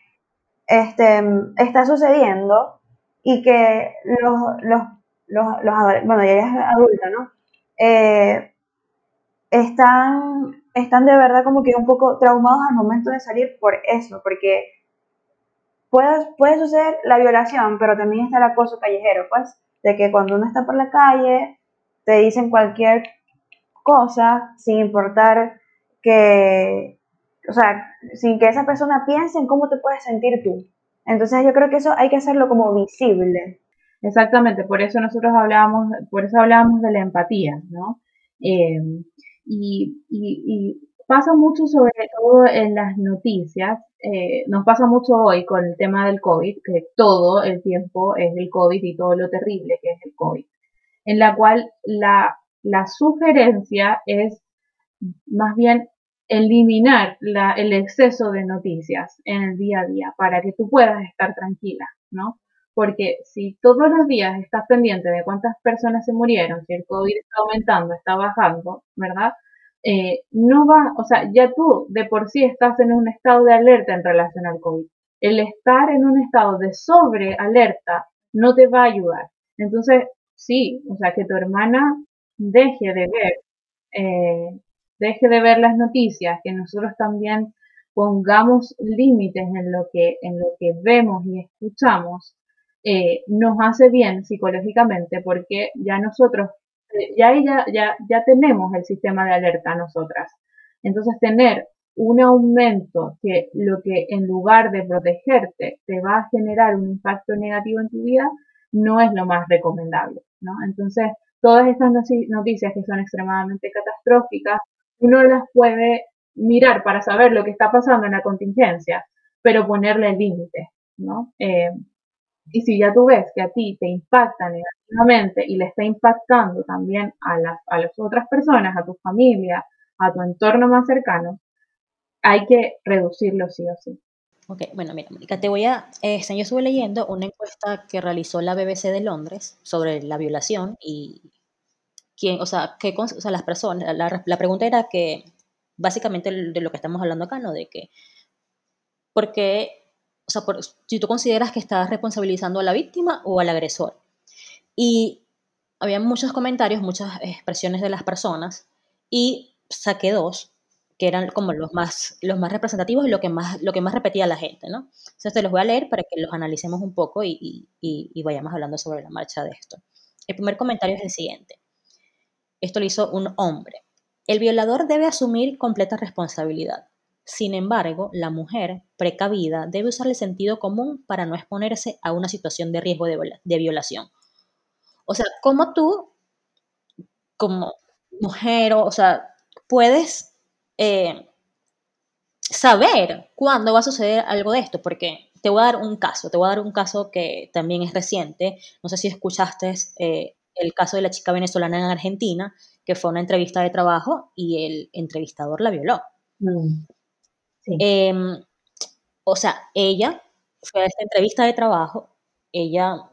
este, está sucediendo y que los, los, los, los bueno, ella es adulta, ¿no? Eh, están, están de verdad como que un poco traumados al momento de salir por eso, porque puede, puede suceder la violación, pero también está el acoso callejero, pues, de que cuando uno está por la calle, te dicen cualquier cosa, sin importar que, o sea, sin que esa persona piense en cómo te puedes sentir tú. Entonces yo creo que eso hay que hacerlo como visible. Exactamente, por eso nosotros hablábamos, por eso hablábamos de la empatía, ¿no? Eh, y, y, pasa mucho sobre todo en las noticias, eh, nos pasa mucho hoy con el tema del COVID, que todo el tiempo es el COVID y todo lo terrible que es el COVID, en la cual la, la sugerencia es más bien eliminar la, el exceso de noticias en el día a día para que tú puedas estar tranquila, ¿no? Porque si todos los días estás pendiente de cuántas personas se murieron, si el COVID está aumentando, está bajando, ¿verdad? Eh, no va, o sea, ya tú de por sí estás en un estado de alerta en relación al COVID. El estar en un estado de sobrealerta no te va a ayudar. Entonces, sí, o sea, que tu hermana deje de ver, eh, deje de ver las noticias, que nosotros también pongamos límites en lo que, en lo que vemos y escuchamos, eh, nos hace bien psicológicamente porque ya nosotros ya, ya, ya, ya tenemos el sistema de alerta nosotras. Entonces, tener un aumento que lo que en lugar de protegerte te va a generar un impacto negativo en tu vida, no es lo más recomendable, ¿no? Entonces, todas estas noticias que son extremadamente catastróficas, uno las puede mirar para saber lo que está pasando en la contingencia, pero ponerle límites, ¿no? Eh, y si ya tú ves que a ti te impacta negativamente y le está impactando también a las, a las otras personas, a tu familia, a tu entorno más cercano, hay que reducirlo sí o sí. Ok, bueno, mira, Mónica, te voy a. Este, yo estuve leyendo una encuesta que realizó la BBC de Londres sobre la violación y quién, o sea, qué, o sea las personas. La, la pregunta era que, básicamente, de lo que estamos hablando acá, ¿no? De que, ¿por qué si tú consideras que estás responsabilizando a la víctima o al agresor. Y había muchos comentarios, muchas expresiones de las personas y saqué dos que eran como los más, los más representativos y lo que más, lo que más repetía la gente, ¿no? Entonces te los voy a leer para que los analicemos un poco y, y vayamos hablando sobre la marcha de esto. El primer comentario es el siguiente. Esto lo hizo un hombre. El violador debe asumir completa responsabilidad. Sin embargo, la mujer precavida debe usar el sentido común para no exponerse a una situación de riesgo de, violación. O sea, como tú, como mujer, o sea, puedes eh, saber cuándo va a suceder algo de esto, porque te voy a dar un caso, te voy a dar un caso que también es reciente, no sé si escuchaste eh, el caso de la chica venezolana en Argentina, que fue una entrevista de trabajo y el entrevistador la violó. Mm. Em, o sea, ella fue a esta entrevista de trabajo, ella,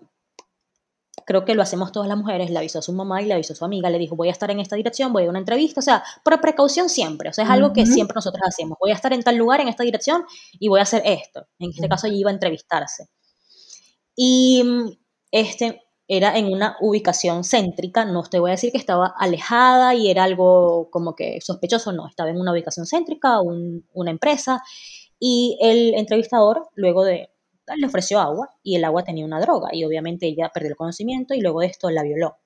creo que lo hacemos todas las mujeres, le avisó a su mamá y le avisó a su amiga, le dijo, voy a estar en esta dirección, voy a una entrevista, o sea, por precaución siempre, o sea, es algo que siempre nosotros hacemos, voy a estar en tal lugar, en esta dirección, y voy a hacer esto. En este caso, ella iba a entrevistarse. Y este, era en una ubicación céntrica, no te voy a decir que estaba alejada y era algo como que sospechoso, no, estaba en una ubicación céntrica, una empresa, y el entrevistador luego de le ofreció agua y el agua tenía una droga y obviamente ella perdió el conocimiento y luego de esto la violó.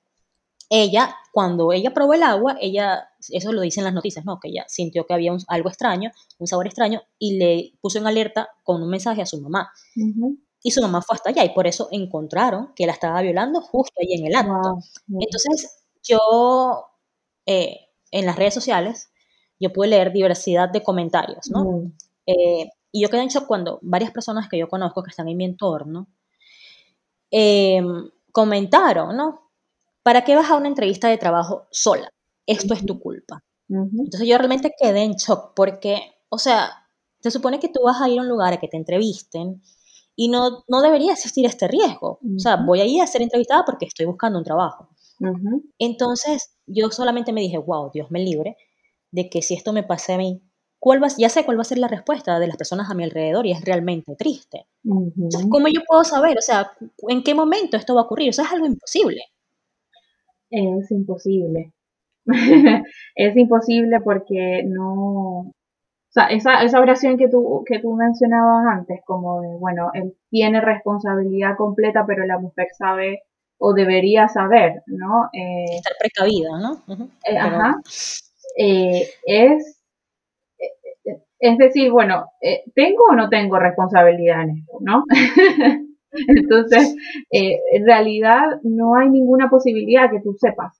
Ella, cuando ella probó el agua, ella, eso lo dicen las noticias, ¿no? Que ella sintió que había algo extraño, un sabor extraño y le puso en alerta con un mensaje a su mamá y su mamá fue hasta allá y por eso encontraron que la estaba violando justo ahí en el acto. Entonces, yo eh, en las redes sociales, yo pude leer diversidad de comentarios, ¿no? Eh, y yo quedé en shock cuando varias personas que yo conozco que están en mi entorno em, comentaron, ¿no? ¿Para qué vas a una entrevista de trabajo sola? Esto es tu culpa. Entonces yo realmente quedé en shock porque, o sea, se supone que tú vas a ir a un lugar a que te entrevisten y no, no debería existir este riesgo. O sea, voy a ir a ser entrevistada porque estoy buscando un trabajo. Entonces, yo solamente me dije, wow, Dios me libre de que si esto me pase a mí, ¿cuál va, ya sé cuál va a ser la respuesta de las personas a mi alrededor y es realmente triste. ¿cómo yo puedo saber? O sea, ¿en qué momento esto va a ocurrir? O sea, es algo imposible. Es imposible. es imposible porque no, o sea, esa, esa oración que tú, que tú mencionabas antes, como de, bueno, él tiene responsabilidad completa, pero la mujer sabe o debería saber, ¿no? Eh, Estar precavida, ¿no? Eh, ajá. Eh, es, es decir, bueno, ¿tengo o no tengo responsabilidad en esto, no? Entonces, en realidad no hay ninguna posibilidad que tú sepas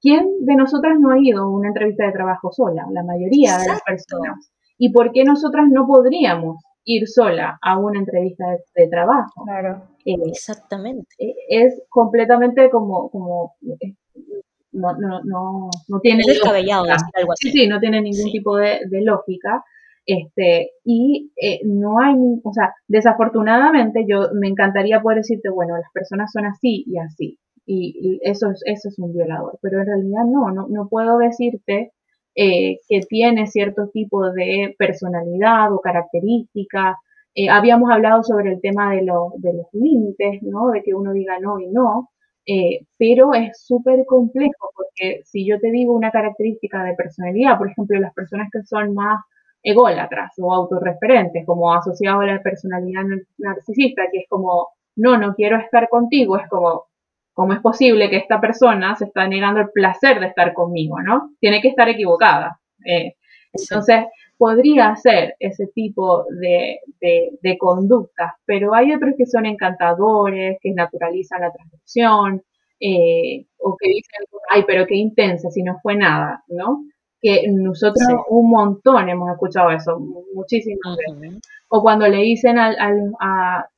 ¿quién de nosotras no ha ido a una entrevista de trabajo sola? La mayoría de las personas. ¿Y por qué nosotras no podríamos ir sola a una entrevista de, trabajo? Claro. Eh, Exactamente. Eh, es completamente como, como eh, no, no, no, no tiene descabellado algo así. Sí, sí, no tiene ningún tipo de, de, lógica. Este, y no hay, o sea, desafortunadamente yo me encantaría poder decirte, bueno, las personas son así y así, y eso es, eso es un violador, pero en realidad no, no, no puedo decirte eh, que tiene cierto tipo de personalidad o característica. Eh, habíamos hablado sobre el tema de, los límites, ¿no? De que uno diga no y no, eh, pero es súper complejo porque si yo te digo una característica de personalidad, por ejemplo, las personas que son más ególatras o autorreferentes, como asociados a la personalidad narcisista, que es como, no, no quiero estar contigo, es como, ¿Cómo es posible que esta persona se está negando el placer de estar conmigo, no? Tiene que estar equivocada. Eh, entonces, podría ser ese tipo de, de, conductas, pero hay otros que son encantadores, que naturalizan la transacción, eh, o que dicen, ay, pero qué intensa, si no fue nada, ¿no? Que nosotros un montón hemos escuchado eso, muchísimas veces. O cuando le dicen al, al a,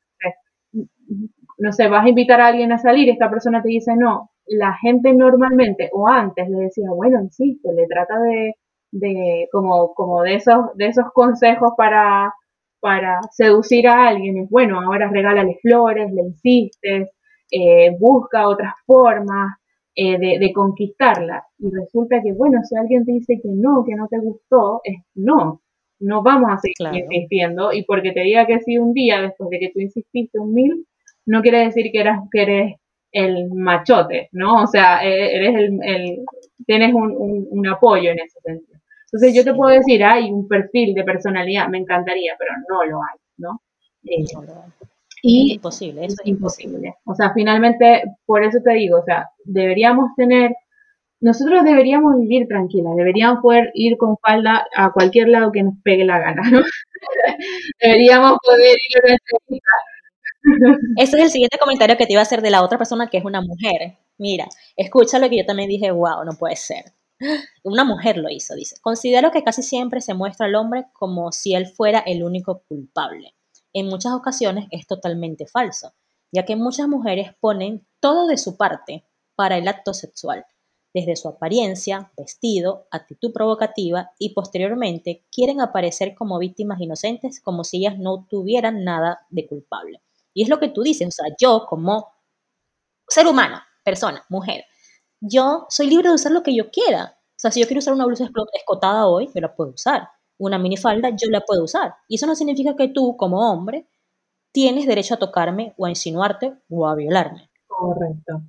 no sé, vas a invitar a alguien a salir, esta persona te dice no, la gente normalmente o antes le decía, bueno, insiste, le trata de, de como, como de esos, de esos consejos para, para seducir a alguien, es bueno, ahora regálale flores, le insistes, eh, busca otras formas eh, de, de, conquistarla. Y resulta que, bueno, si alguien te dice que no, que no te gustó, es no, no vamos a seguir insistiendo. Y porque te diga que sí un día, después de que tú insististe un mil, no quiere decir que, eras, que eres el machote, ¿no? O sea, e, eres el, tienes un, apoyo en ese sentido. Entonces yo te puedo decir, hay un perfil de personalidad, me encantaría, pero no lo hay, ¿no? Eh, y es imposible, es imposible. O sea, finalmente, por eso te digo, o sea, deberíamos tener, nosotros deberíamos vivir tranquilas, deberíamos poder ir con falda a cualquier lado que nos pegue la gana, ¿no? deberíamos poder ir a una ese es el siguiente comentario que te iba a hacer de la otra persona que es una mujer. Mira, escucha lo que yo también dije, wow, no puede ser. Una mujer lo hizo, dice. Considero que casi siempre se muestra al hombre como si él fuera el único culpable. En muchas ocasiones es totalmente falso, ya que muchas mujeres ponen todo de su parte para el acto sexual, desde su apariencia, vestido, actitud provocativa y posteriormente quieren aparecer como víctimas inocentes como si ellas no tuvieran nada de culpable. Y es lo que tú dices, o sea, yo como ser humano, persona, mujer, yo soy libre de usar lo que yo quiera. O sea, si yo quiero usar una blusa escotada hoy, yo la puedo usar. Una minifalda, yo la puedo usar. Y eso no significa que tú, como hombre, tienes derecho a tocarme o a insinuarte o a violarme. Correcto.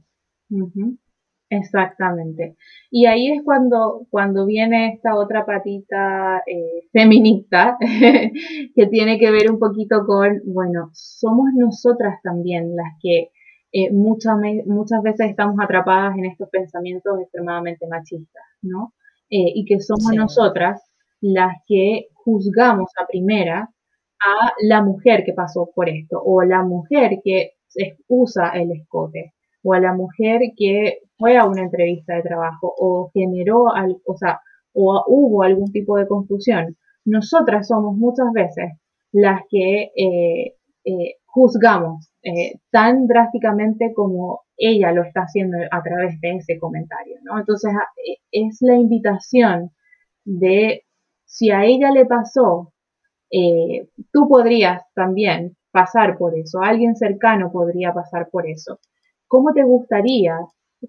Exactamente. Y ahí es cuando, cuando viene esta otra patita eh, feminista que tiene que ver un poquito con, bueno, somos nosotras también las que eh, muchas, muchas veces estamos atrapadas en estos pensamientos extremadamente machistas, ¿no? Eh, y que somos nosotras las que juzgamos a primera a la mujer que pasó por esto o la mujer que usa el escote o a la mujer que fue a una entrevista de trabajo o generó, o sea, o hubo algún tipo de confusión. Nosotras somos muchas veces las que eh, eh, juzgamos eh, tan drásticamente como ella lo está haciendo a través de ese comentario, ¿no? Entonces es la invitación de si a ella le pasó, tú podrías también pasar por eso, alguien cercano podría pasar por eso. ¿Cómo te gustaría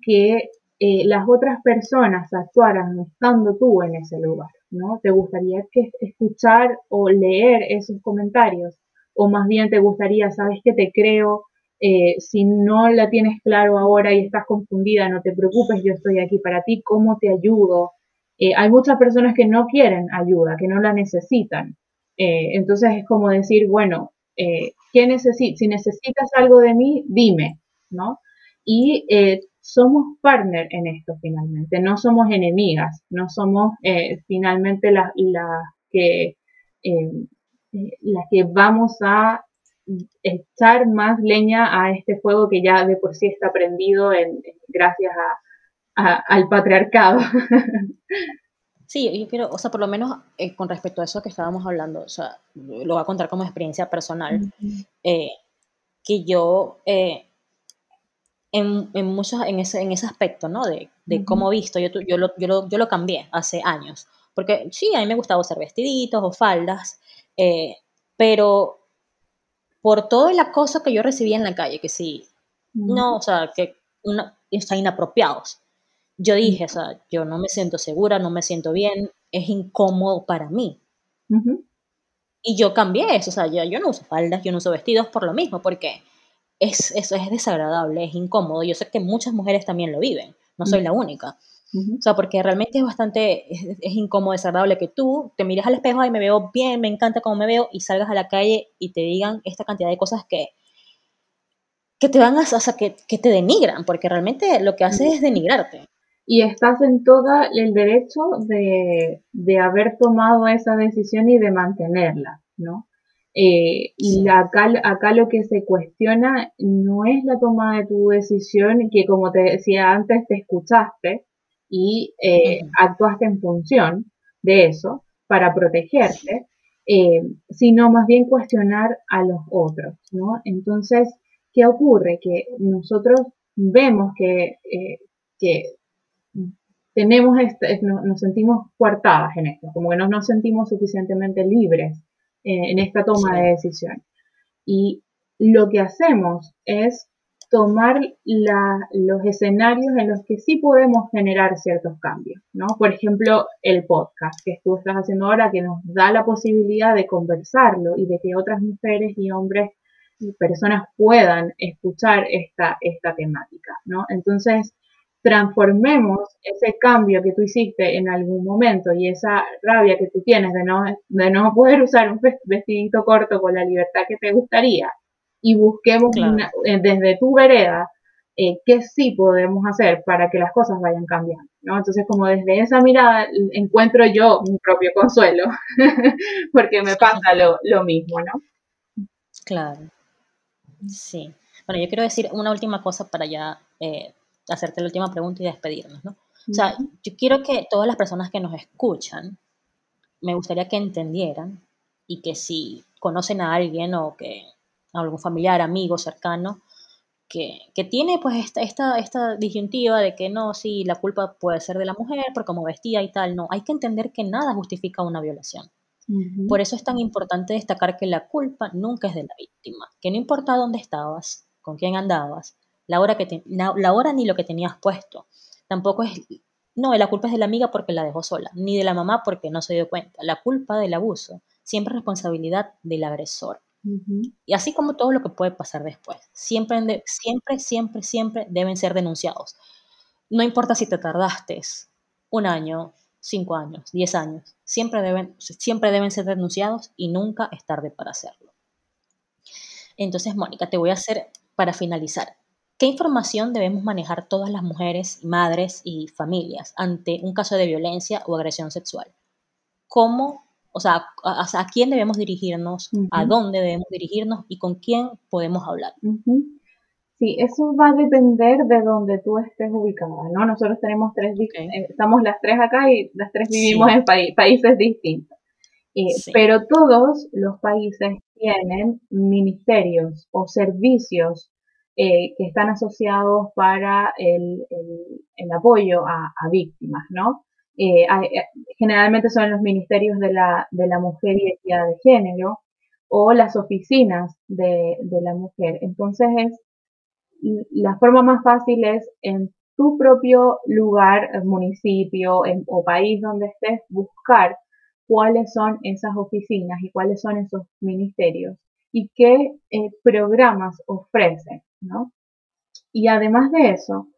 que eh, las otras personas actuaran estando tú en ese lugar? ¿no? ¿Te gustaría escuchar o leer esos comentarios? ¿O más bien te gustaría, sabes que te creo, eh, si no la tienes claro ahora y estás confundida, no te preocupes, yo estoy aquí para ti, ¿cómo te ayudo? Eh, hay muchas personas que no quieren ayuda, que no la necesitan. entonces es como decir, bueno, ¿qué necesitas? Si necesitas algo de mí, dime, ¿no? Y eh, somos partner en esto finalmente, no somos enemigas, no somos eh, finalmente las que, eh, las que vamos a echar más leña a este fuego que ya de por sí está prendido en, gracias al patriarcado. Sí, yo quiero, o sea, por lo menos eh, con respecto a eso que estábamos hablando, o sea, lo voy a contar como experiencia personal, eh, que yo eh, en, en, muchos, en, ese, en ese aspecto, ¿no? De, de cómo visto, yo, yo, lo, yo, lo, yo lo cambié hace años, porque sí, a mí me gustaba usar vestiditos o faldas, pero por todo el acoso que yo recibía en la calle, que sí, no, o sea, que una, está inapropiados. Yo dije, o sea, yo no me siento segura, no me siento bien, es incómodo para mí. Y yo cambié eso, o sea, yo, yo, no uso faldas, yo no uso vestidos por lo mismo, porque es, es desagradable, es incómodo. Yo sé que muchas mujeres también lo viven, no soy la única. O sea, porque realmente es bastante, es, es, incómodo, desagradable que tú te mires al espejo y me veo bien, me encanta cómo me veo, y salgas a la calle y te digan esta cantidad de cosas que, que te van a, o sea, que, que te denigran, porque realmente lo que hace es denigrarte. Y estás en todo el derecho de, de haber tomado esa decisión y de mantenerla, ¿no? Eh, y acá, acá lo que se cuestiona no es la toma de tu decisión, que como te decía antes, te escuchaste y eh, actuaste en función de eso para protegerte, eh, sino más bien cuestionar a los otros, ¿no? Entonces, ¿qué ocurre? Que nosotros vemos que, que tenemos este, nos, sentimos coartadas en esto, como que no nos sentimos suficientemente libres en esta toma de decisión. Y lo que hacemos es tomar los escenarios en los que sí podemos generar ciertos cambios, ¿no? Por ejemplo, el podcast que tú estás haciendo ahora, que nos da la posibilidad de conversarlo y de que otras mujeres y hombres y personas puedan escuchar esta, esta temática, ¿no? Entonces, transformemos ese cambio que tú hiciste en algún momento y esa rabia que tú tienes de no, de no poder usar un vestidito corto con la libertad que te gustaría y busquemos eh, desde tu vereda eh, qué sí podemos hacer para que las cosas vayan cambiando, ¿no? Entonces, como desde esa mirada encuentro yo mi propio consuelo, porque me pasa lo, lo mismo, ¿no? Claro. Sí. Bueno, yo quiero decir una última cosa para ya eh, hacerte la última pregunta y despedirnos, ¿no? O sea, yo quiero que todas las personas que nos escuchan, me gustaría que entendieran y que si conocen a alguien o que a algún familiar, amigo, cercano, que, que, tiene pues esta, esta, esta disyuntiva de que no, sí, la culpa puede ser de la mujer por cómo vestía y tal, no, hay que entender que nada justifica una violación. Por eso es tan importante destacar que la culpa nunca es de la víctima, que no importa dónde estabas, con quién andabas, la hora, que la, hora ni lo que tenías puesto. Tampoco es, no, la culpa es de la amiga porque la dejó sola, ni de la mamá porque no se dio cuenta. La culpa del abuso siempre es responsabilidad del agresor. Y así como todo lo que puede pasar después. Siempre, siempre, siempre, siempre deben ser denunciados. No importa si te tardaste un año, cinco años, diez años, siempre deben, siempre deben ser denunciados y nunca es tarde para hacerlo. Entonces, Mónica, te voy a hacer, para finalizar, ¿Qué información debemos manejar todas las mujeres, madres y familias ante un caso de violencia o agresión sexual? ¿Cómo, o sea, a, quién debemos dirigirnos, a dónde debemos dirigirnos y con quién podemos hablar? Sí, eso va a depender de donde tú estés ubicada, ¿no? Nosotros tenemos tres, eh, estamos las tres acá y las tres vivimos en países distintos. Eh, pero todos los países tienen ministerios o servicios eh, que están asociados para el, apoyo a, víctimas, ¿no? Eh, eh, generalmente son los ministerios de la, de la mujer y equidad de género o las oficinas de, la mujer. Entonces es la forma más fácil es en tu propio lugar, municipio o país donde estés, buscar cuáles son esas oficinas y cuáles son esos ministerios y qué programas ofrecen. Y además de eso,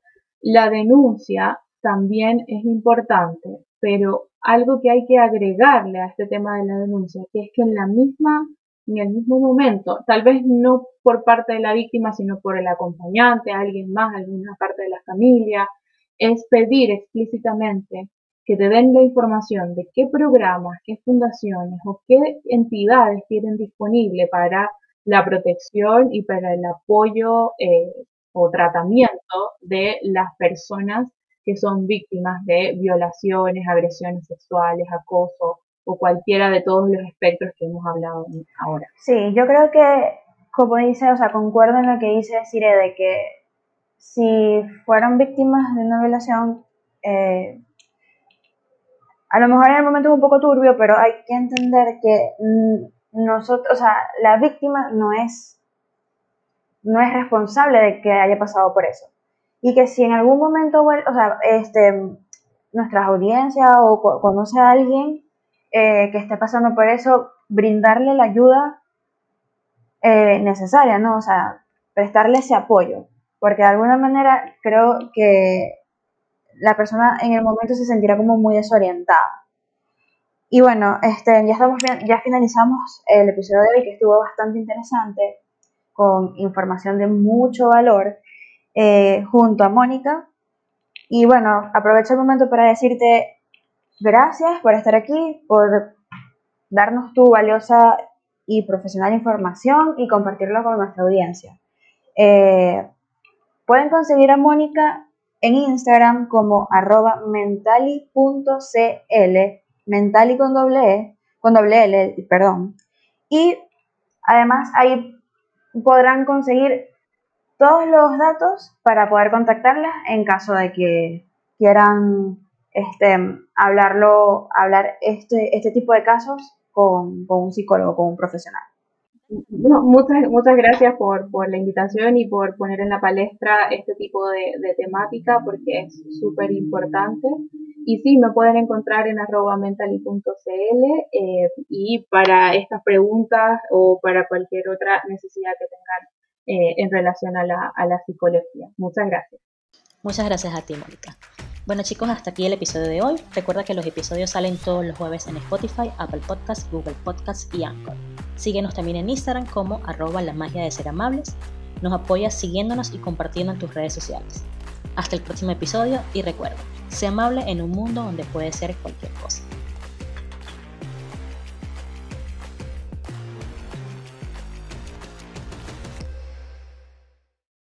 la denuncia también es importante, pero algo que hay que agregarle a este tema de la denuncia, que es que en la misma, en el mismo momento, tal vez no por parte de la víctima, sino por el acompañante, alguien más, alguna parte de la familia, es pedir explícitamente que te den la información de qué programas, qué fundaciones o qué entidades tienen disponible para la protección y para el apoyo eh, o tratamiento de las personas que son víctimas de violaciones, agresiones sexuales, acoso o cualquiera de todos los espectros que hemos hablado ahora. Sí, yo creo que, como dice, o sea, concuerdo en lo que dice Cire de que si fueron víctimas de una violación, eh, a lo mejor en el momento es un poco turbio, pero hay que entender que nosotros, o sea, la víctima no es, no es responsable de que haya pasado por eso. Y que si en algún momento, o sea, este, nuestras audiencias o conoce a alguien eh, que esté pasando por eso, brindarle la ayuda eh, necesaria, ¿no? O sea, prestarle ese apoyo. Porque de alguna manera creo que la persona en el momento se sentirá como muy desorientada. Y bueno, este, ya, estamos, ya finalizamos el episodio de hoy que estuvo bastante interesante, con información de mucho valor, eh, junto a Mónica. Y bueno, aprovecho el momento para decirte gracias por estar aquí, por darnos tu valiosa y profesional información y compartirlo con nuestra audiencia. Eh, pueden conseguir a Mónica en Instagram como arroba mentali.cl, mentali con doble E, con doble L, perdón. Y además ahí podrán conseguir todos los datos para poder contactarla en caso de que quieran este, hablarlo, hablar este, este tipo de casos con, con un psicólogo, con un profesional muchas, muchas gracias por, por, la invitación y por poner en la palestra este tipo de, de temática porque es súper importante. Y sí, me pueden encontrar en arroba mentally.cl eh, y para estas preguntas o para cualquier otra necesidad que tengan eh, en relación a la, psicología. Muchas gracias. Muchas gracias a ti, Mónica. Bueno chicos, hasta aquí el episodio de hoy. Recuerda que los episodios salen todos los jueves en Spotify, Apple Podcasts, Google Podcasts y Anchor. Síguenos también en Instagram como arroba la magia de ser amables. Nos apoyas siguiéndonos y compartiendo en tus redes sociales. Hasta el próximo episodio y recuerda, sé amable en un mundo donde puede ser cualquier cosa.